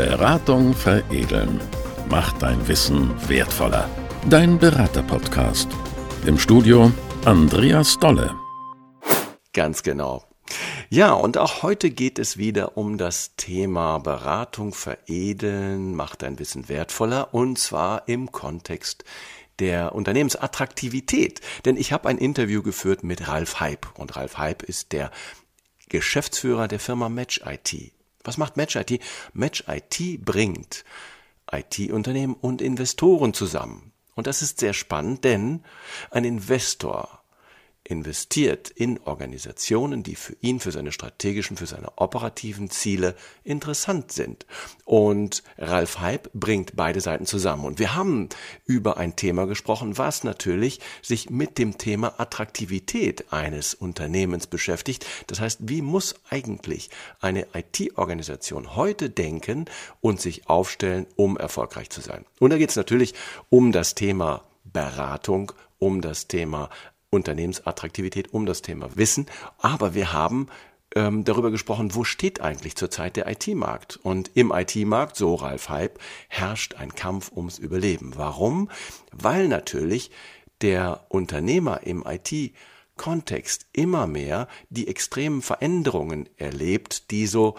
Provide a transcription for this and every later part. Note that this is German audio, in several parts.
Beratung veredeln. Macht dein Wissen wertvoller. Dein Berater-Podcast. Im Studio Andreas Dolle. Ganz genau. Ja, und auch heute geht es wieder um das Thema Beratung veredeln, macht dein Wissen wertvoller und zwar im Kontext der Unternehmensattraktivität. Denn ich habe ein Interview geführt mit Ralf Hype und Ralf Hype ist der Geschäftsführer der Firma Match IT. Was macht Match IT? Match IT bringt IT-Unternehmen und Investoren zusammen. Und das ist sehr spannend, denn ein Investor investiert in Organisationen, die für ihn, für seine strategischen, für seine operativen Ziele interessant sind. Und Ralf Hype bringt beide Seiten zusammen. Und wir haben über ein Thema gesprochen, was natürlich sich mit dem Thema Attraktivität eines Unternehmens beschäftigt. Das heißt, wie muss eigentlich eine IT-Organisation heute denken und sich aufstellen, um erfolgreich zu sein? Und da geht es natürlich um das Thema Beratung, um das Thema Unternehmensattraktivität, um das Thema Wissen. Aber wir haben ähm, darüber gesprochen, wo steht eigentlich zurzeit der IT-Markt? Und im IT-Markt, so Ralf Hype, herrscht ein Kampf ums Überleben. Warum? Weil natürlich der Unternehmer im IT Kontext immer mehr die extremen Veränderungen erlebt, die so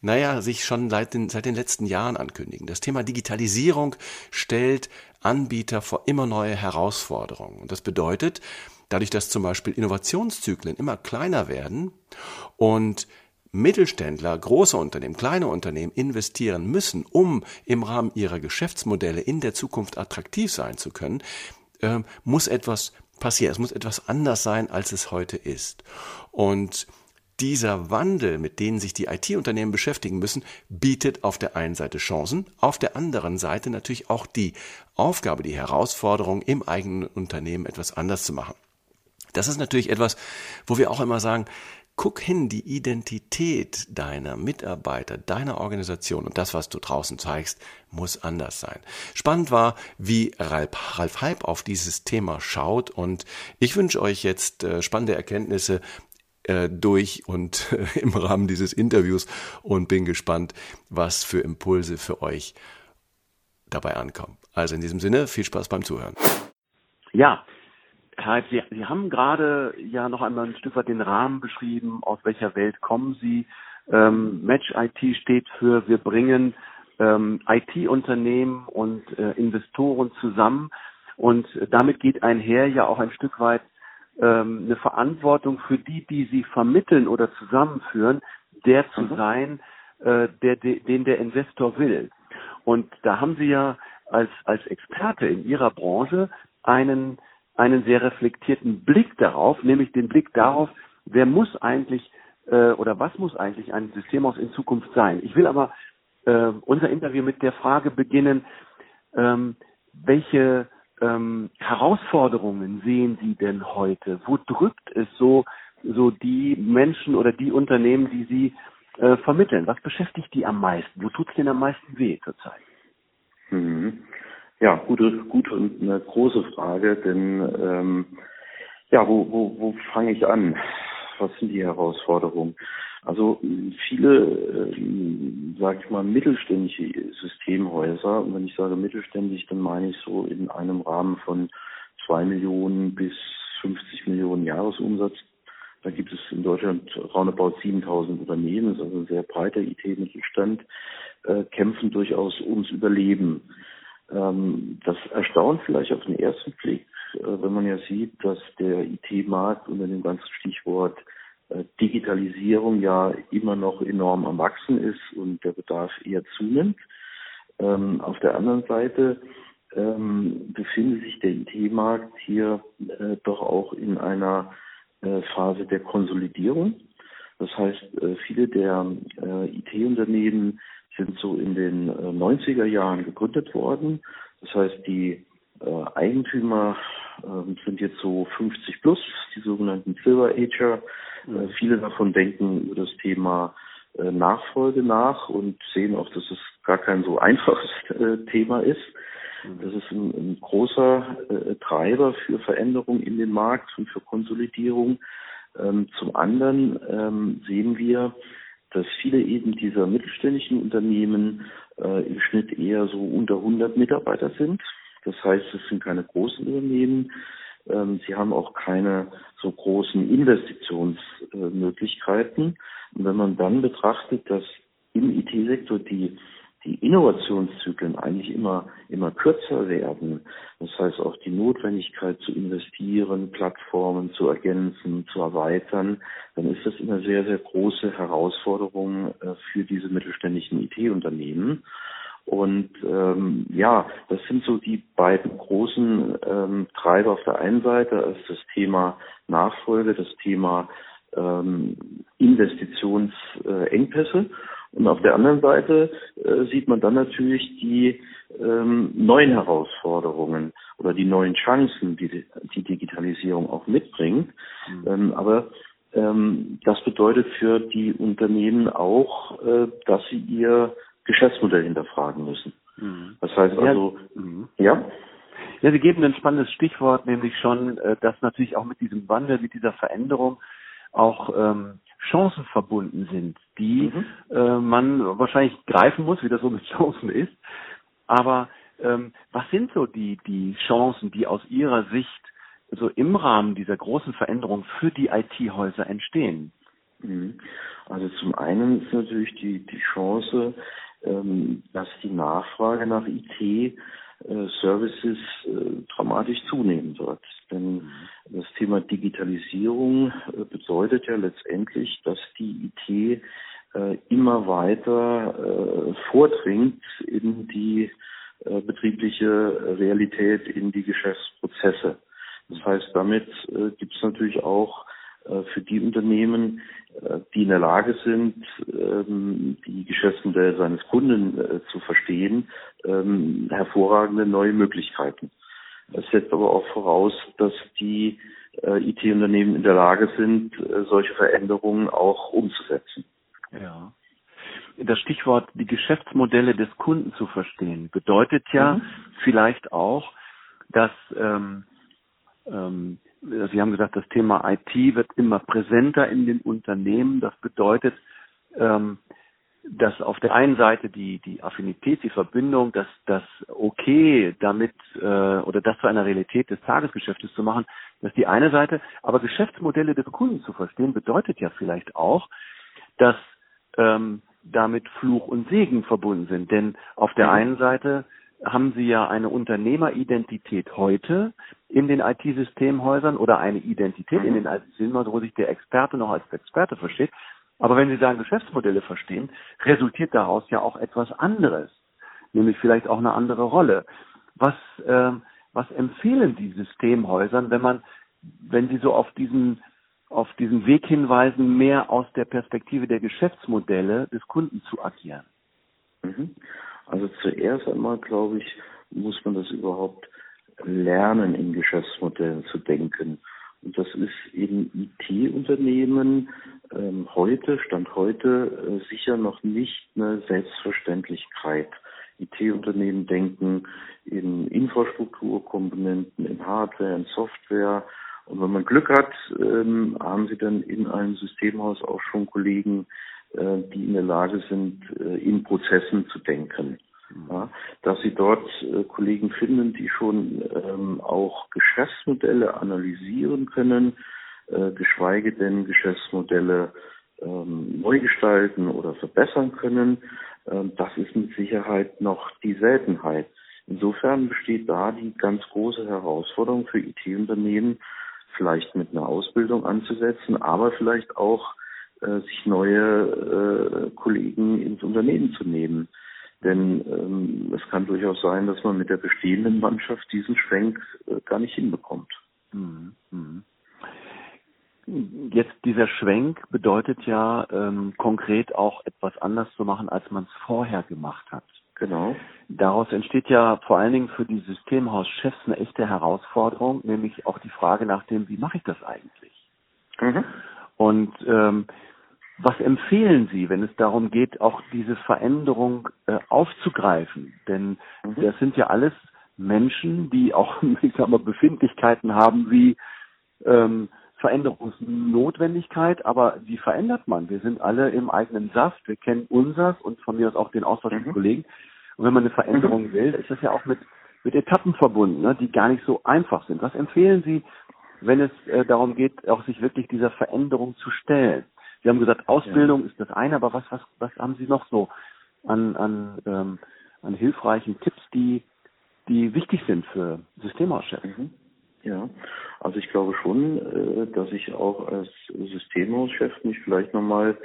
naja, sich schon seit den, seit den letzten Jahren ankündigen. Das Thema Digitalisierung stellt Anbieter vor immer neue Herausforderungen. Und das bedeutet, dadurch, dass zum Beispiel Innovationszyklen immer kleiner werden und Mittelständler, große Unternehmen, kleine Unternehmen investieren müssen, um im Rahmen ihrer Geschäftsmodelle in der Zukunft attraktiv sein zu können, äh, muss etwas passieren. Es muss etwas anders sein, als es heute ist. Und dieser Wandel, mit denen sich die IT-Unternehmen beschäftigen müssen, bietet auf der einen Seite Chancen, auf der anderen Seite natürlich auch die Aufgabe, die Herausforderung, im eigenen Unternehmen etwas anders zu machen. Das ist natürlich etwas, wo wir auch immer sagen, guck hin, die Identität deiner Mitarbeiter, deiner Organisation und das, was du draußen zeigst, muss anders sein. Spannend war, wie Ralf, Ralf Halb auf dieses Thema schaut und ich wünsche euch jetzt äh, spannende Erkenntnisse äh, durch und äh, im Rahmen dieses Interviews und bin gespannt, was für Impulse für euch dabei ankommen. Also in diesem Sinne, viel Spaß beim Zuhören. Ja, Herr Sie, Sie haben gerade ja noch einmal ein Stück weit den Rahmen beschrieben, aus welcher Welt kommen Sie. Ähm, Match IT steht für wir bringen ähm, IT-Unternehmen und äh, Investoren zusammen und damit geht einher ja auch ein Stück weit ähm, eine Verantwortung für die, die Sie vermitteln oder zusammenführen, der zu mhm. sein, äh, der, de, den der Investor will. Und da haben Sie ja als, als Experte in Ihrer Branche einen einen sehr reflektierten Blick darauf, nämlich den Blick darauf, wer muss eigentlich äh, oder was muss eigentlich ein Systemhaus in Zukunft sein. Ich will aber äh, unser Interview mit der Frage beginnen, ähm, welche ähm, Herausforderungen sehen Sie denn heute? Wo drückt es so, so die Menschen oder die Unternehmen, die Sie äh, vermitteln? Was beschäftigt die am meisten? Wo tut es denn am meisten weh zurzeit? Mhm. Ja, gute, gute und eine große Frage, denn ähm, ja, wo, wo, wo fange ich an? Was sind die Herausforderungen? Also viele, ähm, sage ich mal, mittelständische Systemhäuser, und wenn ich sage mittelständisch, dann meine ich so in einem Rahmen von zwei Millionen bis 50 Millionen Jahresumsatz. Da gibt es in Deutschland roundabout 7000 Unternehmen, das ist also ein sehr breiter IT-Mittelstand, äh, kämpfen durchaus ums Überleben. Ähm, das erstaunt vielleicht auf den ersten Blick, äh, wenn man ja sieht, dass der IT-Markt unter dem ganzen Stichwort äh, Digitalisierung ja immer noch enorm am Wachsen ist und der Bedarf eher zunimmt. Ähm, auf der anderen Seite ähm, befindet sich der IT-Markt hier äh, doch auch in einer Phase der Konsolidierung. Das heißt, viele der IT-Unternehmen sind so in den 90er äh, Jahren gegründet worden. Das heißt, die äh, Eigentümer äh, sind jetzt so 50 plus, die sogenannten Silver Ager. Äh, viele davon denken über das Thema äh, Nachfolge nach und sehen auch, dass es gar kein so einfaches Thema ist. Das ist ein, ein großer Treiber für Veränderung in den Markt und für Konsolidierung. Ähm, zum anderen ähm, sehen wir, dass viele eben dieser mittelständischen Unternehmen äh, im Schnitt eher so unter 100 Mitarbeiter sind. Das heißt, es sind keine großen Unternehmen. Ähm, sie haben auch keine so großen Investitionsmöglichkeiten. Und wenn man dann betrachtet, dass im IT-Sektor die die Innovationszyklen eigentlich immer, immer kürzer werden. Das heißt auch die Notwendigkeit zu investieren, Plattformen zu ergänzen, zu erweitern, dann ist das eine sehr, sehr große Herausforderung äh, für diese mittelständischen IT-Unternehmen. Und ähm, ja, das sind so die beiden großen ähm, Treiber auf der einen Seite, als das Thema Nachfolge, das Thema ähm, Investitionsengpässe. Und auf der anderen Seite äh, sieht man dann natürlich die ähm, neuen Herausforderungen oder die neuen Chancen, die die Digitalisierung auch mitbringt. Mhm. Ähm, aber ähm, das bedeutet für die Unternehmen auch, äh, dass sie ihr Geschäftsmodell hinterfragen müssen. Mhm. Das heißt also, ja, mhm. ja. Ja, Sie geben ein spannendes Stichwort, nämlich schon, äh, dass natürlich auch mit diesem Wandel, mit dieser Veränderung auch ähm, Chancen verbunden sind, die mhm. äh, man wahrscheinlich greifen muss, wie das so mit Chancen ist. Aber ähm, was sind so die, die Chancen, die aus Ihrer Sicht so im Rahmen dieser großen Veränderung für die IT-Häuser entstehen? Mhm. Also zum einen ist natürlich die, die Chance, ähm, dass die Nachfrage nach IT Services äh, dramatisch zunehmen wird. Denn mhm. das Thema Digitalisierung äh, bedeutet ja letztendlich, dass die IT immer weiter vordringt in die betriebliche Realität, in die Geschäftsprozesse. Das heißt, damit gibt es natürlich auch äh, für die Unternehmen, äh, die in der Lage sind, ähm, die Geschäftsmodelle seines Kunden äh, zu verstehen, ähm, hervorragende neue Möglichkeiten. Das setzt aber auch voraus, dass die IT-Unternehmen in der Lage sind, solche Veränderungen auch umzusetzen. Ja. Das Stichwort die Geschäftsmodelle des Kunden zu verstehen bedeutet ja mhm. vielleicht auch, dass ähm, ähm, Sie haben gesagt, das Thema IT wird immer präsenter in den Unternehmen. Das bedeutet, ähm, dass auf der einen Seite die, die Affinität, die Verbindung, dass das okay damit äh, oder das zu einer Realität des Tagesgeschäftes zu machen, das ist die eine Seite. Aber Geschäftsmodelle des Kunden zu verstehen, bedeutet ja vielleicht auch, dass ähm, damit Fluch und Segen verbunden sind. Denn auf der mhm. einen Seite haben Sie ja eine Unternehmeridentität heute in den IT-Systemhäusern oder eine Identität in den mhm. IT-Systemhäusern, wo sich der Experte noch als Experte versteht. Aber wenn Sie sagen Geschäftsmodelle verstehen, resultiert daraus ja auch etwas anderes, nämlich vielleicht auch eine andere Rolle. Was, äh, was empfehlen die Systemhäusern, wenn man, wenn Sie so auf diesen auf diesen Weg hinweisen, mehr aus der Perspektive der Geschäftsmodelle des Kunden zu agieren? Mhm. Also zuerst einmal, glaube ich, muss man das überhaupt lernen, in Geschäftsmodellen zu denken. Und das ist in IT-Unternehmen ähm, heute, Stand heute, äh, sicher noch nicht eine Selbstverständlichkeit. IT-Unternehmen denken in Infrastrukturkomponenten, in Hardware, in Software. Und wenn man Glück hat, ähm, haben sie dann in einem Systemhaus auch schon Kollegen, äh, die in der Lage sind, äh, in Prozessen zu denken. Ja, dass sie dort äh, Kollegen finden, die schon ähm, auch Geschäftsmodelle analysieren können, äh, geschweige denn Geschäftsmodelle ähm, neu gestalten oder verbessern können. Ähm, das ist mit Sicherheit noch die Seltenheit. Insofern besteht da die ganz große Herausforderung für IT-Unternehmen, vielleicht mit einer Ausbildung anzusetzen, aber vielleicht auch äh, sich neue äh, Kollegen ins Unternehmen zu nehmen. Denn ähm, es kann durchaus sein, dass man mit der bestehenden Mannschaft diesen Schwenk äh, gar nicht hinbekommt. Mhm. mhm. Jetzt dieser Schwenk bedeutet ja ähm, konkret auch etwas anders zu machen, als man es vorher gemacht hat. Genau. Daraus entsteht ja vor allen Dingen für die Systemhauschefs eine echte Herausforderung, nämlich auch die Frage nach dem, wie mache ich das eigentlich? Mhm. Und ähm, was empfehlen Sie, wenn es darum geht, auch diese Veränderung äh, aufzugreifen? Denn mhm. das sind ja alles Menschen, die auch, ich sag mal, Befindlichkeiten haben wie ähm, Veränderungsnotwendigkeit, aber die verändert man. Wir sind alle im eigenen Saft, wir kennen unsers und von mir aus auch den Austausch mit mhm. Kollegen. Und wenn man eine Veränderung mhm. will, ist das ja auch mit, mit Etappen verbunden, ne, die gar nicht so einfach sind. Was empfehlen Sie, wenn es äh, darum geht, auch sich wirklich dieser Veränderung zu stellen? Sie haben gesagt, Ausbildung ja. ist das eine, aber was, was, was haben Sie noch so an, an, ähm, an hilfreichen Tipps, die, die wichtig sind für Systemhauschefs? Mhm. Ja, also ich glaube schon, äh, dass ich auch als Systemhauschef mich vielleicht nochmal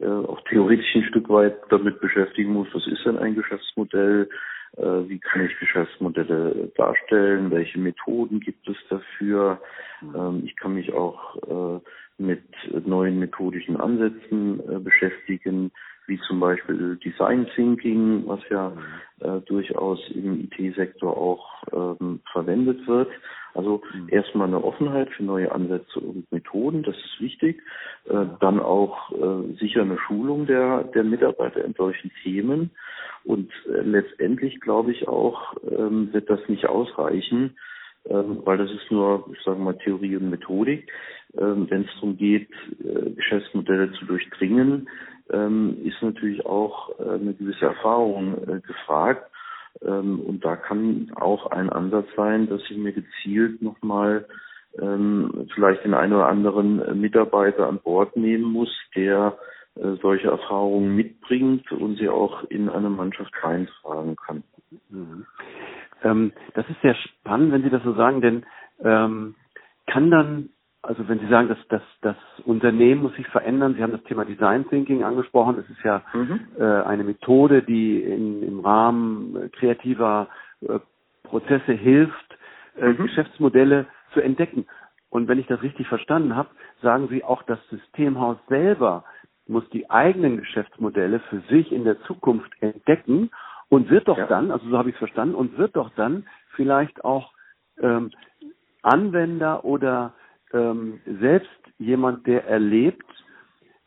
äh, auch theoretisch ein Stück weit damit beschäftigen muss, was ist denn ein Geschäftsmodell, äh, wie kann ich Geschäftsmodelle darstellen, welche Methoden gibt es dafür. Ähm, ich kann mich auch mit neuen methodischen Ansätzen beschäftigen, wie zum Beispiel Design Thinking, was ja äh, durchaus im IT-Sektor auch ähm, verwendet wird. Also mhm. erstmal eine Offenheit für neue Ansätze und Methoden, das ist wichtig. Äh, dann auch äh, sicher eine Schulung der, der Mitarbeiter in solchen Themen. Und äh, letztendlich glaube ich auch, ähm, wird das nicht ausreichen, ähm, weil das ist nur, ich sage mal, Theorie und Methodik. Ähm, Wenn es darum geht, äh, Geschäftsmodelle zu durchdringen, ähm, ist natürlich auch äh, eine gewisse Erfahrung äh, gefragt. Ähm, und da kann auch ein Ansatz sein, dass ich mir gezielt nochmal vielleicht den einen oder anderen Mitarbeiter an Bord nehmen muss, der solche Erfahrungen mitbringt und sie auch in eine Mannschaft reintragen kann. Mhm. Das ist sehr spannend, wenn Sie das so sagen, denn kann dann also wenn Sie sagen, dass das, das Unternehmen muss sich verändern, Sie haben das Thema Design Thinking angesprochen, es ist ja mhm. äh, eine Methode, die in, im Rahmen kreativer äh, Prozesse hilft, äh, mhm. Geschäftsmodelle zu entdecken. Und wenn ich das richtig verstanden habe, sagen Sie auch, das Systemhaus selber muss die eigenen Geschäftsmodelle für sich in der Zukunft entdecken und wird doch ja. dann, also so habe ich es verstanden, und wird doch dann vielleicht auch ähm, Anwender oder ähm, selbst jemand, der erlebt,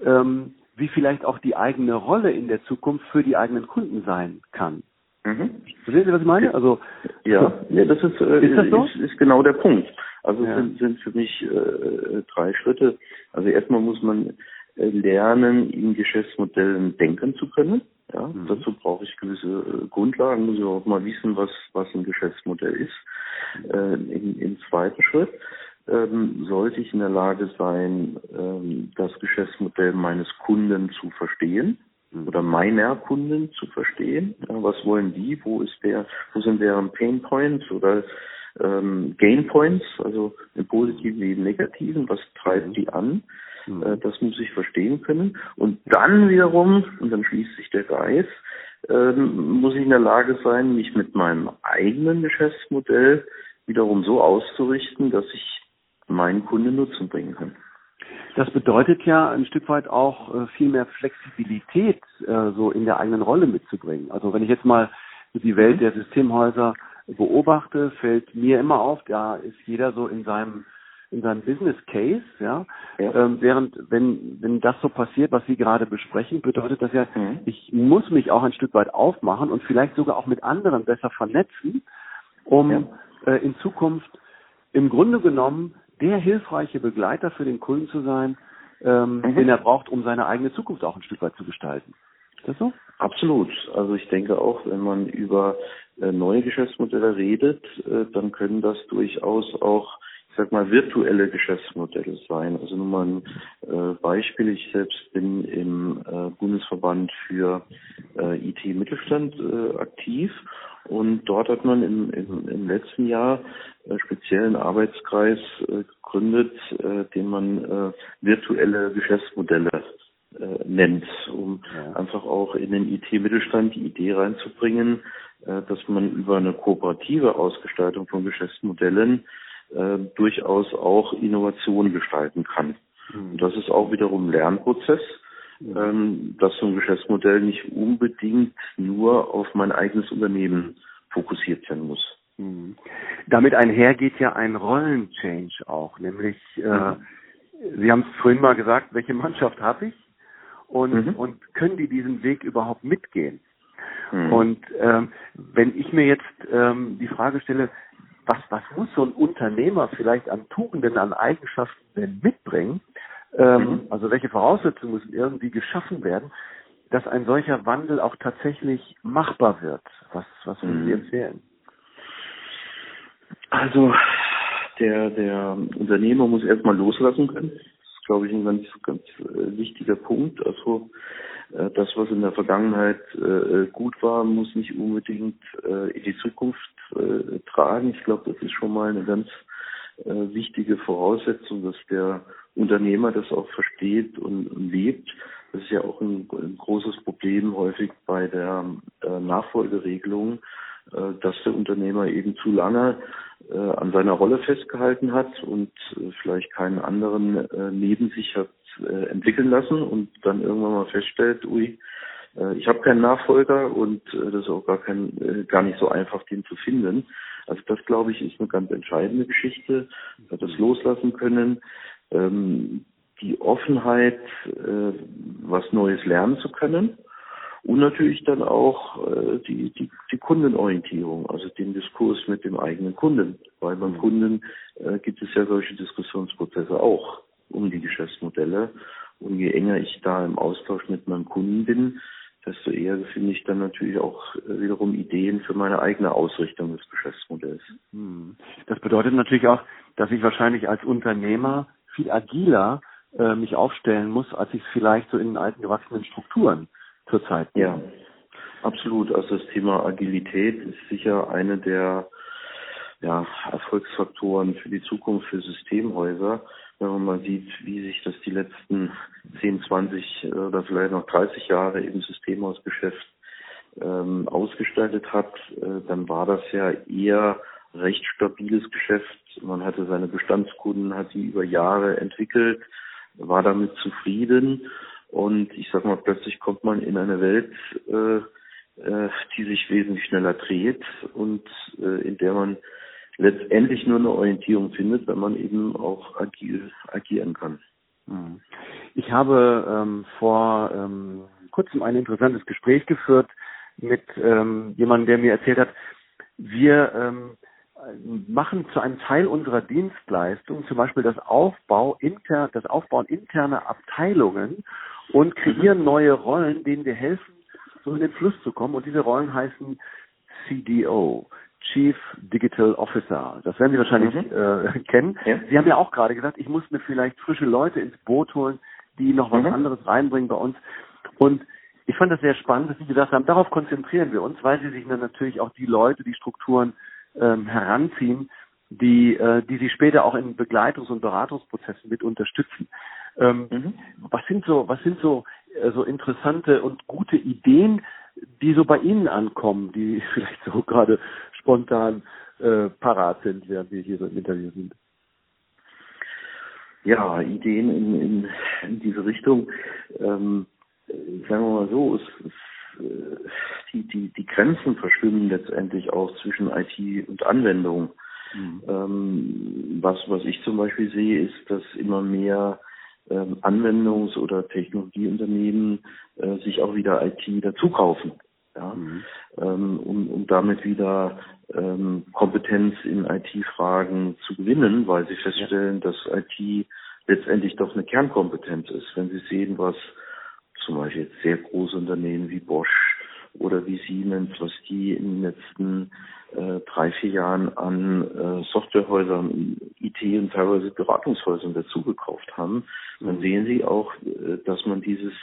ähm, wie vielleicht auch die eigene Rolle in der Zukunft für die eigenen Kunden sein kann. Mhm. Verstehen Sie, was ich meine? Also ja, ja das ist, äh, ist, das so? ist, ist genau der Punkt. Also ja. sind, sind für mich äh, drei Schritte. Also erstmal muss man äh, lernen, in Geschäftsmodellen denken zu können. Ja, mhm. dazu brauche ich gewisse äh, Grundlagen, muss ich auch mal wissen, was was ein Geschäftsmodell ist. Äh, im, Im zweiten Schritt ähm, sollte ich in der Lage sein, ähm, das Geschäftsmodell meines Kunden zu verstehen mhm. oder meiner Kunden zu verstehen. Ja, was wollen die? Wo ist der? Wo sind deren Pain Points oder ähm, Gain Points? Also im Positiven wie im Negativen. Was treibt die an? Mhm. Äh, das muss ich verstehen können. Und dann wiederum, und dann schließt sich der Kreis, ähm, muss ich in der Lage sein, mich mit meinem eigenen Geschäftsmodell wiederum so auszurichten, dass ich meinen Kunden Nutzen bringen kann. Das bedeutet ja ein Stück weit auch äh, viel mehr Flexibilität äh, so in der eigenen Rolle mitzubringen. Also wenn ich jetzt mal die Welt mhm. der Systemhäuser beobachte, fällt mir immer auf, da ist jeder so in seinem in seinem Business Case, ja. ja. Ähm, während wenn wenn das so passiert, was Sie gerade besprechen, bedeutet das ja, mhm. ich muss mich auch ein Stück weit aufmachen und vielleicht sogar auch mit anderen besser vernetzen, um ja. äh, in Zukunft im Grunde genommen der hilfreiche Begleiter für den Kunden zu sein, ähm, mhm. den er braucht, um seine eigene Zukunft auch ein Stück weit zu gestalten. Ist das so? Absolut. Also ich denke auch, wenn man über äh, neue Geschäftsmodelle redet, äh, dann können das durchaus auch, ich sag mal, virtuelle Geschäftsmodelle sein. Also nur mal ein äh, Beispiel. Ich selbst bin im äh, Bundesverband für äh, IT-Mittelstand aktiv und dort hat man im, im, im letzten Jahr äh, speziellen Arbeitskreis äh, gegründet, äh, den man äh, virtuelle Geschäftsmodelle äh, nennt, um ja. einfach auch in den IT-Mittelstand die Idee reinzubringen, äh, dass man über eine kooperative Ausgestaltung von Geschäftsmodellen durchaus auch Innovationen gestalten kann. Mhm. Und das ist auch wiederum ein Lernprozess ähm, dass so ein Geschäftsmodell nicht unbedingt nur auf mein eigenes Unternehmen fokussiert sein muss. Mhm. Damit einhergeht ja ein Rollenchange auch, nämlich äh, mhm. Sie haben es vorhin mal gesagt, welche Mannschaft habe ich und, mhm. und können die diesen Weg überhaupt mitgehen? Mhm. Und ähm, wenn ich mir jetzt ähm, die Frage stelle, was, was muss so ein Unternehmer vielleicht an Tugenden, an Eigenschaften denn mitbringen? Ähm, mhm. Also welche Voraussetzungen müssen irgendwie geschaffen werden, dass ein solcher Wandel auch tatsächlich machbar wird? Was, was würden Sie mhm. empfehlen? Also der, der Unternehmer muss erstmal loslassen können. Das ist, glaube ich, ein ganz, ganz äh, wichtiger Punkt. Also äh, das, was in der Vergangenheit äh, gut war, muss nicht unbedingt in die Zukunft tragen. Ich glaube, das ist schon mal eine ganz wichtige Voraussetzung, dass der Unternehmer das auch versteht und, lebt. Das ist ja auch ein, ein großes Problem häufig bei der Nachfolgeregelung, dass der Unternehmer eben zu lange äh, an seiner Rolle festgehalten hat und äh, vielleicht keinen anderen äh, neben sich hat äh, entwickeln lassen und dann irgendwann mal feststellt, ui, äh, ich habe keinen Nachfolger und äh, das ist auch gar kein, äh, gar nicht so einfach, den zu finden. Also das glaube ich ist eine ganz entscheidende Geschichte, das loslassen können, ähm, die Offenheit, äh, was Neues lernen zu können und natürlich dann auch äh, die, die, die Kundenorientierung, also den Diskurs mit dem eigenen Kunden. Weil beim. Kunden äh, gibt es ja solche Diskussionsprozesse auch um die Geschäftsmodelle. Und je enger ich da im Austausch mit meinem Kunden bin, eher finde ich dann natürlich auch äh, wiederum Ideen für meine eigene Ausrichtung des Geschäftsmodells. Mhm. Das bedeutet natürlich auch, dass ich wahrscheinlich als Unternehmer viel agiler äh, mich aufstellen muss, als ich es vielleicht so in alten gewachsenen Strukturen zurzeit. Ja, absolut. Also das Thema Agilität ist sicher eine der ja, Erfolgsfaktoren für die Zukunft für Systemhäuser. Wenn man mal sieht, wie sich das die letzten 10, 20 oder vielleicht noch 30 Jahre im Systemhausgeschäft ähm, ausgestaltet hat, äh, dann war das ja eher recht stabiles Geschäft. Man hatte seine Bestandskunden, hat die über Jahre entwickelt, war damit zufrieden und ich sag mal, plötzlich kommt man in eine Welt, äh, äh, die sich wesentlich schneller dreht und äh, in der man letztendlich nur eine Orientierung findet, wenn man eben auch agil agieren kann. Hm. Ich habe ähm, vor ähm, kurzem ein interessantes Gespräch geführt mit ähm, jemandem, der mir erzählt hat, wir ähm, machen zu einem Teil unserer Dienstleistung zum Beispiel das Aufbau inter, das Aufbauen interner Abteilungen und kreieren neue Rollen, denen wir helfen, so in den Fluss zu kommen. Und diese Rollen heißen CDO, Chief Digital Officer. Das werden Sie wahrscheinlich mhm. äh, kennen. Ja. Sie haben ja auch gerade gesagt, ich muss mir vielleicht frische Leute ins Boot holen, die noch was mhm. anderes reinbringen bei uns. Und ich fand das sehr spannend, dass Sie gesagt haben, darauf konzentrieren wir uns, weil Sie sich dann natürlich auch die Leute, die Strukturen ähm, heranziehen, die, äh, die Sie später auch in Begleitungs- und Beratungsprozessen mit unterstützen. Ähm, mhm. Was sind so, was sind so, äh, so interessante und gute Ideen, die so bei Ihnen ankommen, die vielleicht so gerade spontan äh, parat sind, während wir hier so im Interview sind? Ja, Ideen in, in, in diese Richtung. Ähm, sagen wir mal so, es, es, äh, die, die, die Grenzen verschwimmen letztendlich auch zwischen IT und Anwendung. Mhm. Ähm, was, was ich zum Beispiel sehe, ist, dass immer mehr ähm, Anwendungs- oder Technologieunternehmen äh, sich auch wieder IT dazukaufen. Ja, mhm. ähm, um, um damit wieder ähm, Kompetenz in IT-Fragen zu gewinnen, weil sie feststellen, ja. dass IT letztendlich doch eine Kernkompetenz ist. Wenn Sie sehen, was zum Beispiel jetzt sehr große Unternehmen wie Bosch oder wie Siemens, was die in den letzten äh, drei, vier Jahren an äh, Softwarehäusern, IT und teilweise Beratungshäusern dazugekauft haben, dann mhm. sehen Sie auch, äh, dass man dieses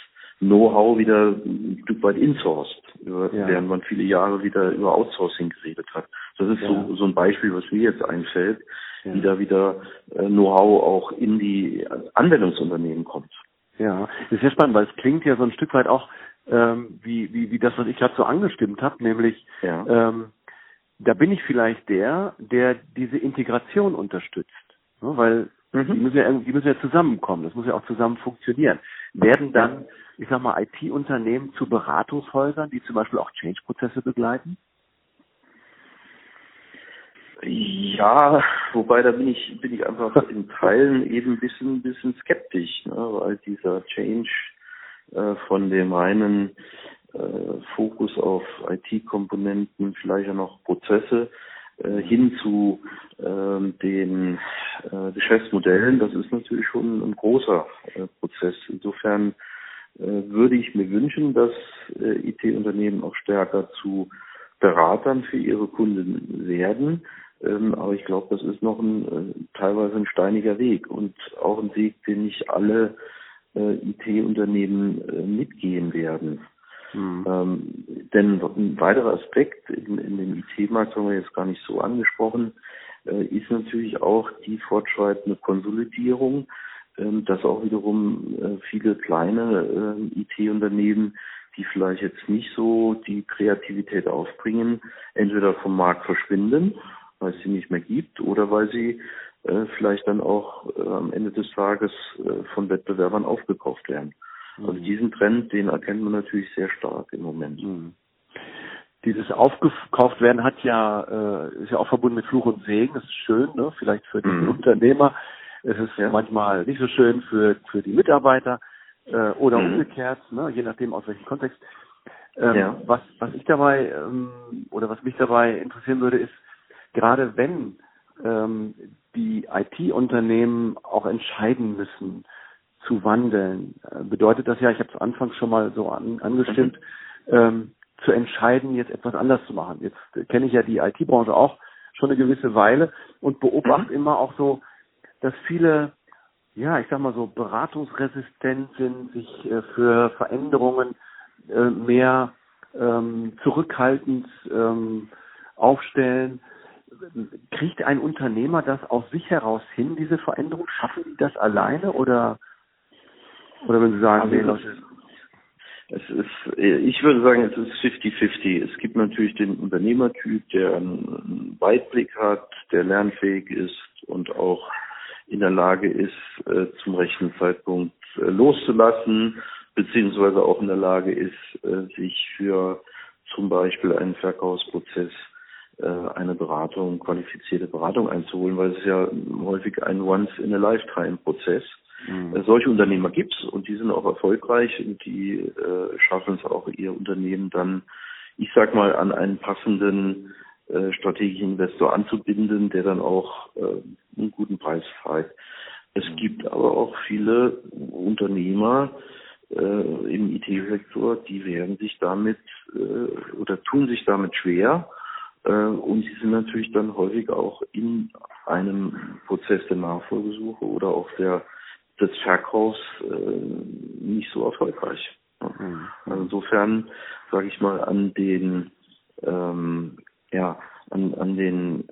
Know-how wieder ein Stück weit insourced, über, ja. während man viele Jahre wieder über Outsourcing geredet hat. Das ist ja. so, so ein Beispiel, was mir jetzt einfällt, ja. wie da wieder äh, Know-how auch in die Anwendungsunternehmen kommt. Ja, das ist sehr spannend, weil es klingt ja so ein Stück weit auch ähm, wie, wie, wie das, was ich gerade so angestimmt habe, nämlich ja. ähm, da bin ich vielleicht der, der diese Integration unterstützt. Ne? Weil mhm. die, müssen ja, die müssen ja zusammenkommen, das muss ja auch zusammen funktionieren. Werden dann, ich sag mal, IT-Unternehmen zu Beratungshäusern, die zum Beispiel auch Change-Prozesse begleiten? Ja, wobei da bin ich bin ich einfach in Teilen eben ein bisschen bisschen skeptisch, ne, weil dieser Change äh, von dem reinen äh, Fokus auf IT-Komponenten, vielleicht auch noch Prozesse, äh, hin zu äh, den Geschäftsmodellen, das ist natürlich schon ein großer Prozess. Insofern würde ich mir wünschen, dass IT-Unternehmen auch stärker zu Beratern für ihre Kunden werden. Ähm, aber ich glaube, das ist noch ein teilweise ein steiniger Weg und auch ein Weg, den nicht alle äh, IT-Unternehmen äh, mitgehen werden. Mhm. Ähm, denn ein weiterer Aspekt in, in dem IT-Markt haben wir jetzt gar nicht so angesprochen, äh, ist natürlich auch die fortschreitende Konsolidierung, ähm, dass auch wiederum äh, viele kleine äh, IT-Unternehmen, die vielleicht jetzt nicht so die Kreativität aufbringen, entweder vom Markt verschwinden, weil es sie nicht mehr gibt, oder weil sie äh, vielleicht dann auch äh, am Ende des Tages äh, von Wettbewerbern aufgekauft werden. Mhm. Also diesen Trend, den erkennt man natürlich sehr stark im Moment. Mhm. Dieses aufgekauft werden hat ja äh, ist ja auch verbunden mit Fluch und Segen. Das ist schön, ne? Vielleicht für den mhm. Unternehmer. Es ist ja. manchmal nicht so schön für für die Mitarbeiter äh, oder mhm. umgekehrt, ne? je nachdem aus welchem Kontext. Ähm, ja. Was was ich dabei ähm, oder was mich dabei interessieren würde, ist gerade wenn ähm, die IT-Unternehmen auch entscheiden müssen, zu wandeln, äh, bedeutet das ja, ich habe es anfangs schon mal so an, angestimmt, mhm. ähm, zu entscheiden, jetzt etwas anders zu machen. Jetzt kenne ich ja die IT-Branche auch schon eine gewisse Weile und beobachte mhm. immer auch so, dass viele, ja, ich sag mal so, beratungsresistent sind, sich äh, für Veränderungen äh, mehr ähm, zurückhaltend ähm, aufstellen kriegt ein Unternehmer das aus sich heraus hin, diese Veränderung? Schaffen die das alleine oder, oder wenn Sie sagen, also nee, Leute, es ist, ich würde sagen, es ist 50-50. Es gibt natürlich den Unternehmertyp, der einen Weitblick hat, der lernfähig ist und auch in der Lage ist, äh, zum rechten Zeitpunkt äh, loszulassen, beziehungsweise auch in der Lage ist, äh, sich für zum Beispiel einen Verkaufsprozess eine Beratung, qualifizierte Beratung einzuholen, weil es ist ja häufig ein Once-in-a-Lifetime-Prozess. Mhm. Äh, solche Unternehmer gibt's und die sind auch erfolgreich und die äh, schaffen es auch, ihr Unternehmen dann, ich sag mal, an einen passenden äh, strategischen Investor anzubinden, der dann auch äh, einen guten Preis zahlt. Es mhm. gibt aber auch viele Unternehmer äh, im IT-Sektor, die werden sich damit äh, oder tun sich damit schwer, äh, und sie sind natürlich dann häufig auch in einem Prozess der Nachfolgesuche oder auch der, des Verkaufs äh, nicht so erfolgreich. Mhm. Also insofern sage ich mal an den ähm, ja an, an den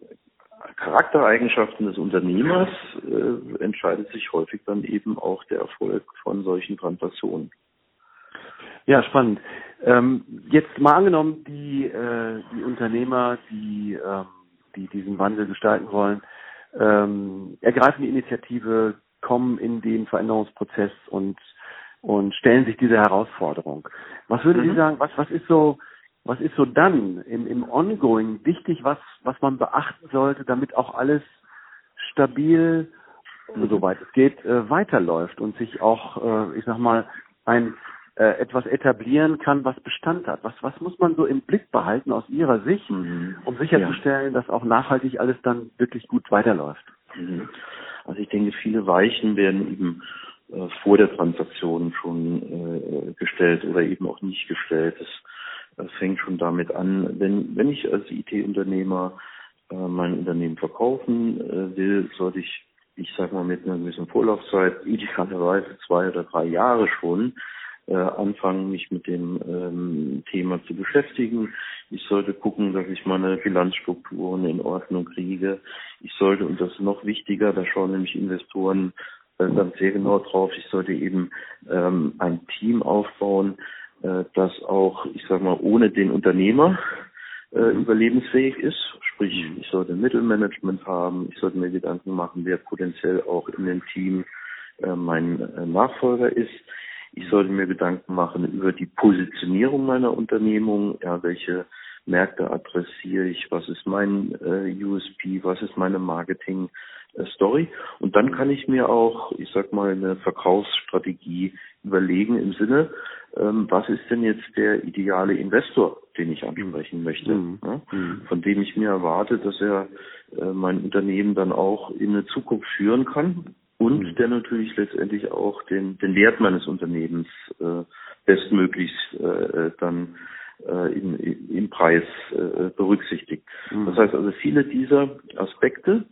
Charaktereigenschaften des Unternehmers äh, entscheidet sich häufig dann eben auch der Erfolg von solchen Transaktionen. Ja, spannend. Ähm, jetzt mal angenommen, die, äh, die Unternehmer, die, ähm, die diesen Wandel gestalten wollen, ähm, ergreifen die Initiative, kommen in den Veränderungsprozess und, und stellen sich diese Herausforderung. Was würden mhm. Sie sagen, was, was ist so, was ist so dann im, im Ongoing wichtig, was, was man beachten sollte, damit auch alles stabil, mhm. soweit es geht, äh, weiterläuft und sich auch, äh, ich sag mal, ein äh, etwas etablieren kann, was Bestand hat. Was, was muss man so im Blick behalten aus Ihrer Sicht, mhm. um sicherzustellen, ja. dass auch nachhaltig alles dann wirklich gut weiterläuft? Mhm. Also ich denke, viele Weichen werden eben äh, vor der Transaktion schon äh, gestellt oder eben auch nicht gestellt. Das, das fängt schon damit an, wenn, wenn ich als IT-Unternehmer äh, mein Unternehmen verkaufen äh, will, sollte ich, ich sage mal mit einer gewissen Vorlaufzeit, idealerweise zwei oder drei Jahre schon, äh, anfangen, mich mit dem ähm, Thema zu beschäftigen. Ich sollte gucken, dass ich meine Bilanzstrukturen in Ordnung kriege. Ich sollte, und das ist noch wichtiger, da schauen nämlich Investoren äh, dann sehr genau drauf, ich sollte eben ähm, ein Team aufbauen, äh, das auch, ich sag mal, ohne den Unternehmer äh, überlebensfähig ist. Sprich, ich sollte Mittelmanagement haben, ich sollte mir Gedanken machen, wer potenziell auch in dem Team äh, mein äh, Nachfolger ist. Ich sollte mir Gedanken machen über die Positionierung meiner Unternehmung, ja, welche Märkte adressiere ich, was ist mein äh, USP, was ist meine Marketing äh, Story und dann kann ich mir auch, ich sag mal, eine Verkaufsstrategie überlegen im Sinne, ähm, was ist denn jetzt der ideale Investor, den ich ansprechen möchte, Mhm. ne? Mhm. von dem ich mir erwarte, dass er äh, mein Unternehmen dann auch in eine Zukunft führen kann und Mhm. der natürlich letztendlich auch den, den Wert meines Unternehmens äh, bestmöglichst äh, dann äh, im, im Preis äh, berücksichtigt. Mhm. Das heißt also, viele dieser Aspekte,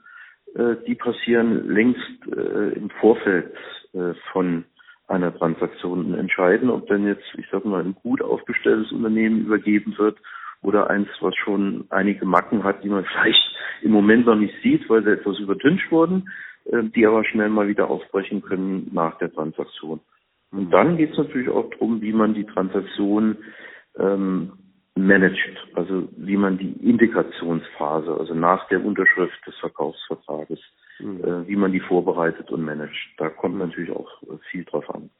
äh, die passieren längst äh, im Vorfeld äh, von einer Transaktion und entscheiden, ob denn jetzt, ich sag mal, ein gut aufgestelltes Unternehmen übergeben wird oder eins, was schon einige Macken hat, die man vielleicht im Moment noch nicht sieht, weil sie etwas übertüncht wurden, äh, die aber schnell mal wieder aufbrechen können nach der Transaktion. Und dann geht es natürlich auch darum, wie man die Transaktion ähm, managt, also wie man die Integrationsphase, also nach der Unterschrift des Verkaufsvertrages, äh, wie man die vorbereitet und managt. Da kommt natürlich auch äh, viel drauf an.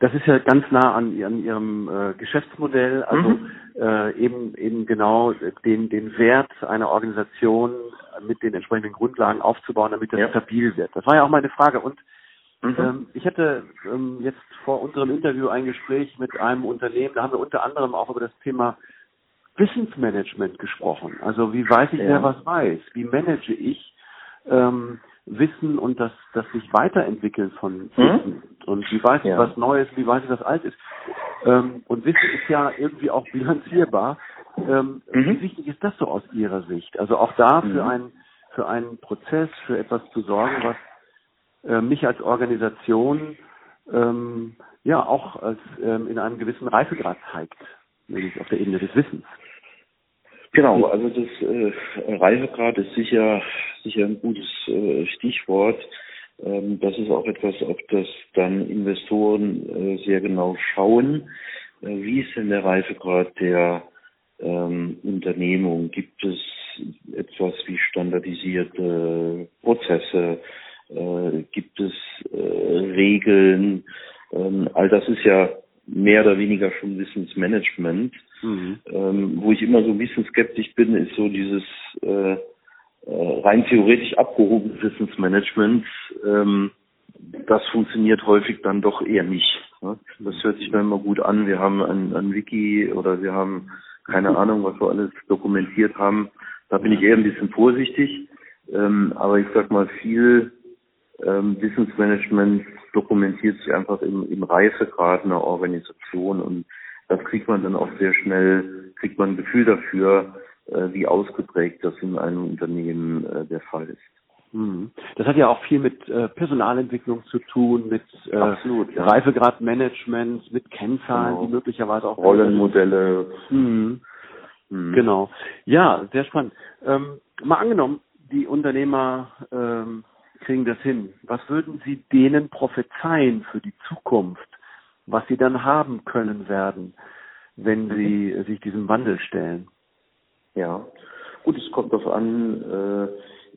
Das ist ja ganz nah an, an Ihrem äh, Geschäftsmodell, also Mhm. äh, eben eben genau den den Wert einer Organisation mit den entsprechenden Grundlagen aufzubauen, damit das Ja. stabil wird. Das war ja auch meine Frage. Und Mhm. ähm, ich hatte ähm, jetzt vor unserem Interview ein Gespräch mit einem Unternehmen, da haben wir unter anderem auch über das Thema Wissensmanagement gesprochen. Also wie weiß ich, Ja. wer was weiß? Wie manage ich ähm, Wissen und das, das sich weiterentwickeln von Wissen? Und wie weiß ich, Ja. was Neues, wie weiß ich, was alt ist? Ähm, und Wissen ist ja irgendwie auch bilanzierbar. Ähm, Mhm. Wie wichtig ist das so aus Ihrer Sicht? Also auch da für Mhm. einen für einen Prozess, für etwas zu sorgen, was äh, mich als Organisation ähm, ja auch als ähm, in einem gewissen Reifegrad zeigt, nämlich auf der Ebene des Wissens. Genau, also das äh, Reifegrad ist sicher sicher ein gutes äh, Stichwort. Ähm, das ist auch etwas, auf das dann Investoren äh, sehr genau schauen. Äh, wie ist denn der Reifegrad der ähm, Unternehmung? Gibt es etwas wie standardisierte Prozesse? Äh, gibt es äh, Regeln? Ähm, all das ist ja mehr oder weniger schon Wissensmanagement. Ähm, wo ich immer so ein bisschen skeptisch bin, ist so dieses äh, äh, rein theoretisch abgehobene Wissensmanagement. Ähm, das funktioniert häufig dann doch eher nicht. Ne? Das hört sich dann immer gut an. Wir haben ein, ein Wiki oder wir haben keine Ahnung, was wir alles dokumentiert haben. Da bin ich eher ein bisschen vorsichtig. Ähm, aber ich sag mal, viel ähm, Wissensmanagement dokumentiert sich einfach im, im Reifegrad einer Organisation und das kriegt man dann auch sehr schnell, kriegt man ein Gefühl dafür, äh, wie ausgeprägt das in einem Unternehmen äh, der Fall ist. Mhm. Das hat ja auch viel mit äh, Personalentwicklung zu tun, mit äh, Absolut, ja. Reifegradmanagement, mit Kennzahlen, Genau. die möglicherweise auch Rollenmodelle. Mhm. Mhm. Genau. Ja, sehr spannend. Ähm, mal angenommen, die Unternehmer ähm, kriegen das hin. Was würden Sie denen prophezeien für die Zukunft, was sie dann haben können werden, wenn sie sich diesem Wandel stellen? Ja, gut, es kommt darauf an, äh,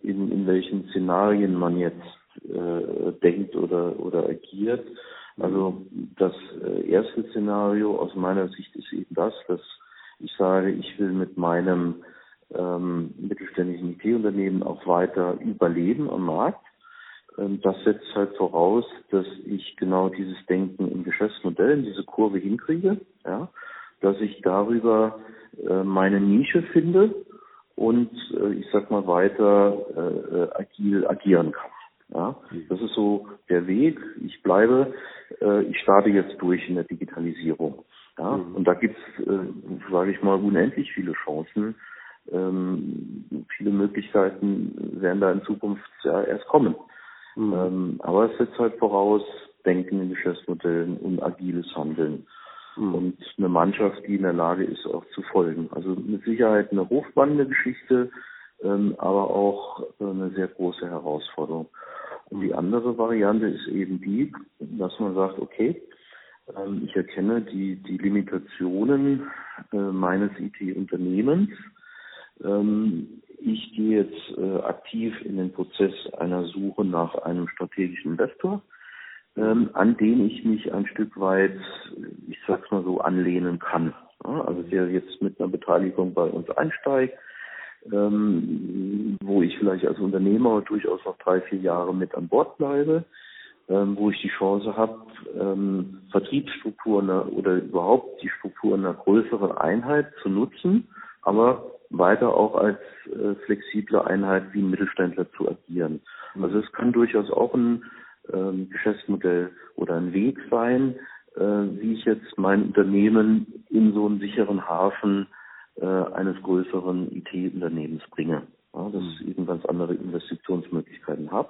in, in welchen Szenarien man jetzt äh, denkt oder, oder agiert. Also das äh, erste Szenario aus meiner Sicht ist eben das, dass ich sage, ich will mit meinem ähm, mittelständischen IT-Unternehmen auch weiter überleben am Markt. Ähm, das setzt halt voraus, dass ich genau dieses Denken in Geschäftsmodellen, diese Kurve hinkriege, ja, dass ich darüber äh, meine Nische finde und äh, ich sag mal weiter äh, agil agieren kann. Ja, das ist so der Weg. Ich bleibe, äh, ich starte jetzt durch in der Digitalisierung. Ja, und da gibt's, äh, sage ich mal, unendlich viele Chancen. Ähm, viele Möglichkeiten werden da in Zukunft ja erst kommen. Ähm, aber es setzt halt voraus, Denken in Geschäftsmodellen und agiles Handeln. Und eine Mannschaft, die in der Lage ist, auch zu folgen. Also mit Sicherheit eine hochspannende Geschichte, ähm, aber auch äh, eine sehr große Herausforderung. Und die andere Variante ist eben die, dass man sagt, okay, ähm, ich erkenne die, die Limitationen äh, meines IT-Unternehmens. Ähm, ich gehe jetzt äh, aktiv in den Prozess einer Suche nach einem strategischen Investor, ähm, an den ich mich ein Stück weit, ich sag's mal so, anlehnen kann. Ja, also der jetzt mit einer Beteiligung bei uns einsteigt, ähm, wo ich vielleicht als Unternehmer durchaus noch drei, vier Jahre mit an Bord bleibe, ähm, wo ich die Chance habe, ähm, Vertriebsstrukturen oder überhaupt die Struktur einer größeren Einheit zu nutzen, aber weiter auch als äh, flexible Einheit wie ein Mittelständler zu agieren. Also es kann durchaus auch ein Geschäftsmodell oder ein Weg sein, äh, wie ich jetzt mein Unternehmen in so einen sicheren Hafen äh, eines größeren IT-Unternehmens bringe. Ja, dass ich eben ganz andere Investitionsmöglichkeiten habe.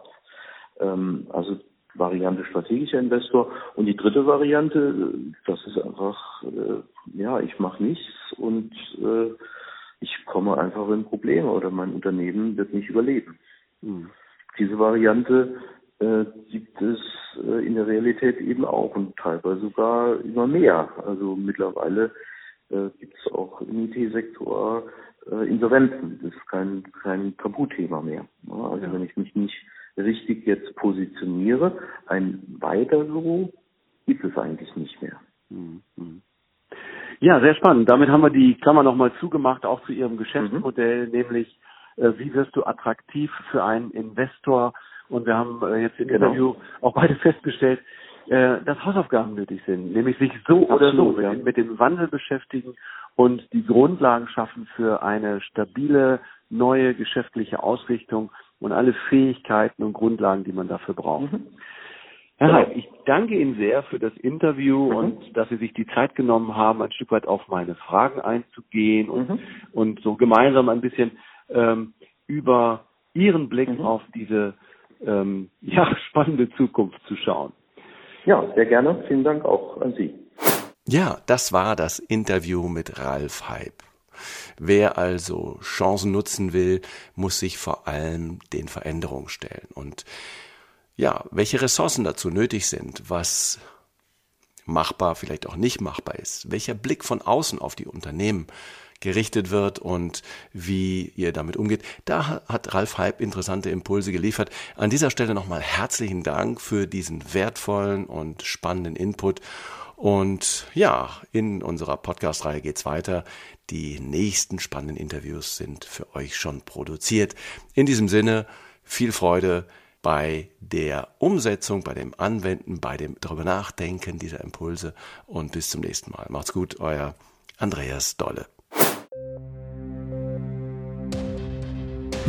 Ähm, also Variante strategischer Investor. Und die dritte Variante, das ist einfach, äh, ja, ich mache nichts und ich komme einfach in Probleme oder mein Unternehmen wird nicht überleben. Mhm. Diese Variante äh, gibt es äh, in der Realität eben auch und teilweise sogar immer mehr. Also mittlerweile äh, gibt es auch im IT-Sektor äh, Insolvenzen. Das ist kein, kein Tabuthema mehr. Also ja. wenn ich mich nicht richtig jetzt positioniere, ein weiter so gibt es eigentlich nicht mehr. Mhm. Ja, sehr spannend. Damit haben wir die Klammer nochmal zugemacht, auch zu Ihrem Geschäftsmodell, mhm. nämlich äh, wie wirst du attraktiv für einen Investor? Und wir haben äh, jetzt im genau. Interview auch beide festgestellt, äh, dass Hausaufgaben nötig sind, nämlich sich so Absolut, oder so ja. mit dem Wandel beschäftigen und die Grundlagen schaffen für eine stabile, neue geschäftliche Ausrichtung und alle Fähigkeiten und Grundlagen, die man dafür braucht. Mhm. Herr Heid, ich danke Ihnen sehr für das Interview mhm. und dass Sie sich die Zeit genommen haben, ein Stück weit auf meine Fragen einzugehen und, mhm. und so gemeinsam ein bisschen ähm, über Ihren Blick mhm. auf diese ähm, ja, spannende Zukunft zu schauen. Ja, sehr gerne. Vielen Dank auch an Sie. Ja, das war das Interview mit Ralf Heib. Wer also Chancen nutzen will, muss sich vor allem den Veränderungen stellen. Und ja, welche Ressourcen dazu nötig sind, was machbar, vielleicht auch nicht machbar ist, welcher Blick von außen auf die Unternehmen gerichtet wird und wie ihr damit umgeht. Da hat Ralf Heib interessante Impulse geliefert. An dieser Stelle nochmal herzlichen Dank für diesen wertvollen und spannenden Input. Und ja, in unserer Podcast-Reihe geht's weiter. Die nächsten spannenden Interviews sind für euch schon produziert. In diesem Sinne, viel Freude bei der Umsetzung, bei dem Anwenden, bei dem darüber nachdenken dieser Impulse und bis zum nächsten Mal. Macht's gut, euer Andreas Dolle.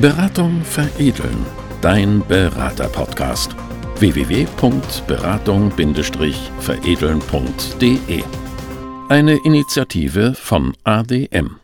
Beratung veredeln. Dein Berater-Podcast. www.beratung-veredeln.de Eine Initiative von ADM.